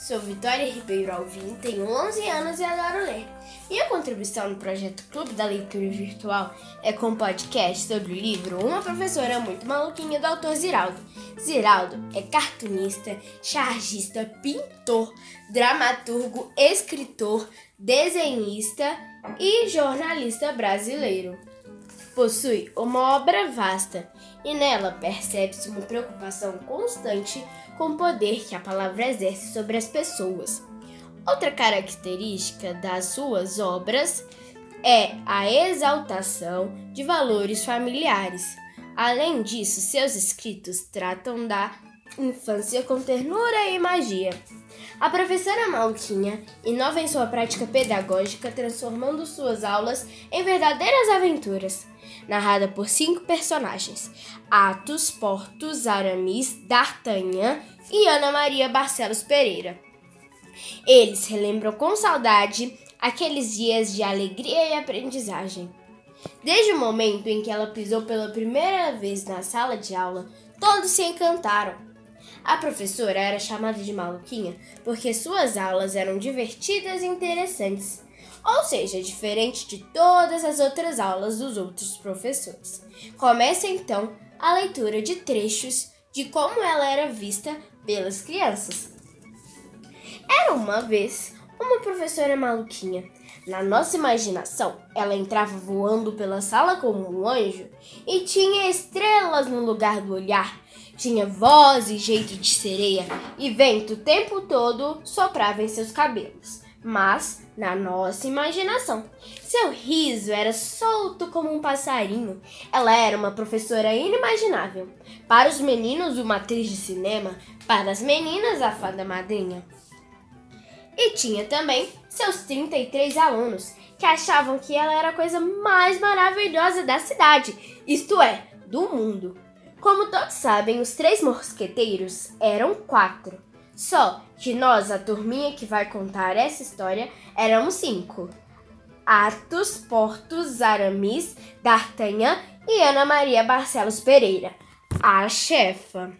Sou Vitória Ribeiro Alvim, tenho 11 anos e adoro ler. Minha contribuição no projeto Clube da Leitura Virtual é com um podcast sobre o livro Uma Professora Muito Maluquinha do autor Ziraldo. Ziraldo é cartunista, chargista, pintor, dramaturgo, escritor, desenhista e jornalista brasileiro. Possui uma obra vasta e nela percebe-se uma preocupação constante com o poder que a palavra exerce sobre as pessoas. Outra característica das suas obras é a exaltação de valores familiares. Além disso, seus escritos tratam da infância com ternura e magia. A professora Malquinha inova em sua prática pedagógica, transformando suas aulas em verdadeiras aventuras. Narrada por cinco personagens: Atos, Portos, Aramis, D'Artagnan e Ana Maria Barcelos Pereira. Eles relembram com saudade aqueles dias de alegria e aprendizagem. Desde o momento em que ela pisou pela primeira vez na sala de aula, todos se encantaram. A professora era chamada de maluquinha porque suas aulas eram divertidas e interessantes, ou seja, diferente de todas as outras aulas dos outros professores. Começa então a leitura de trechos de como ela era vista pelas crianças. Era uma vez uma professora maluquinha. Na nossa imaginação, ela entrava voando pela sala como um anjo e tinha estrelas no lugar do olhar tinha voz e jeito de sereia, e vento o tempo todo soprava em seus cabelos. Mas, na nossa imaginação, seu riso era solto como um passarinho. Ela era uma professora inimaginável. Para os meninos, uma atriz de cinema, para as meninas, a fada madrinha. E tinha também seus 33 alunos, que achavam que ela era a coisa mais maravilhosa da cidade, isto é, do mundo. Como todos sabem, os três mosqueteiros eram quatro. Só que nós, a turminha que vai contar essa história, éramos cinco. Atos, Portos, Aramis, D'Artagnan e Ana Maria Barcelos Pereira, a chefa.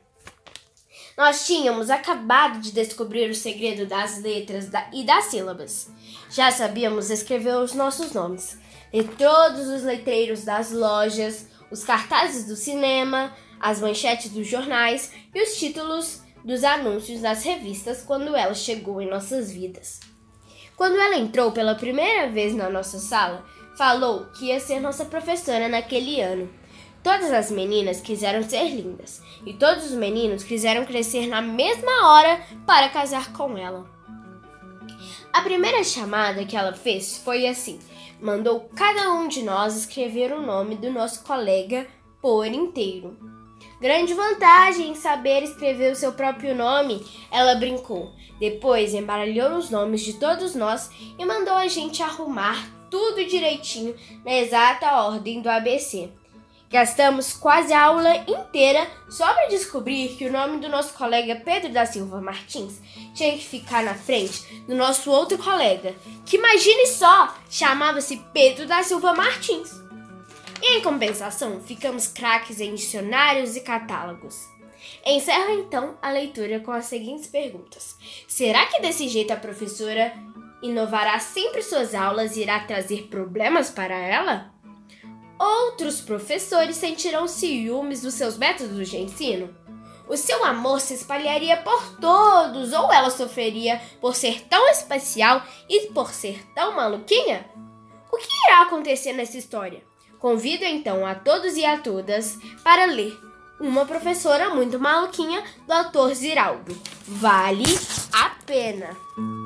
Nós tínhamos acabado de descobrir o segredo das letras e das sílabas. Já sabíamos escrever os nossos nomes, ler todos os letreiros das lojas, os cartazes do cinema, as manchetes dos jornais e os títulos dos anúncios das revistas quando ela chegou em nossas vidas. Quando ela entrou pela primeira vez na nossa sala, falou que ia ser nossa professora naquele ano. Todas as meninas quiseram ser lindas e todos os meninos quiseram crescer na mesma hora para casar com ela. A primeira chamada que ela fez foi assim: mandou cada um de nós escrever o nome do nosso colega por inteiro. Grande vantagem em saber escrever o seu próprio nome, ela brincou. Depois embaralhou os nomes de todos nós e mandou a gente arrumar tudo direitinho na exata ordem do ABC. Gastamos quase a aula inteira só para descobrir que o nome do nosso colega Pedro da Silva Martins tinha que ficar na frente do nosso outro colega, que imagine só, chamava-se Pedro da Silva Martins. Em compensação, ficamos craques em dicionários e catálogos. Encerro então a leitura com as seguintes perguntas: Será que desse jeito a professora inovará sempre suas aulas e irá trazer problemas para ela? Outros professores sentirão ciúmes dos seus métodos de ensino? O seu amor se espalharia por todos ou ela sofreria por ser tão especial e por ser tão maluquinha? O que irá acontecer nessa história? Convido então a todos e a todas para ler Uma Professora Muito Maluquinha do autor Ziraldo. Vale a pena!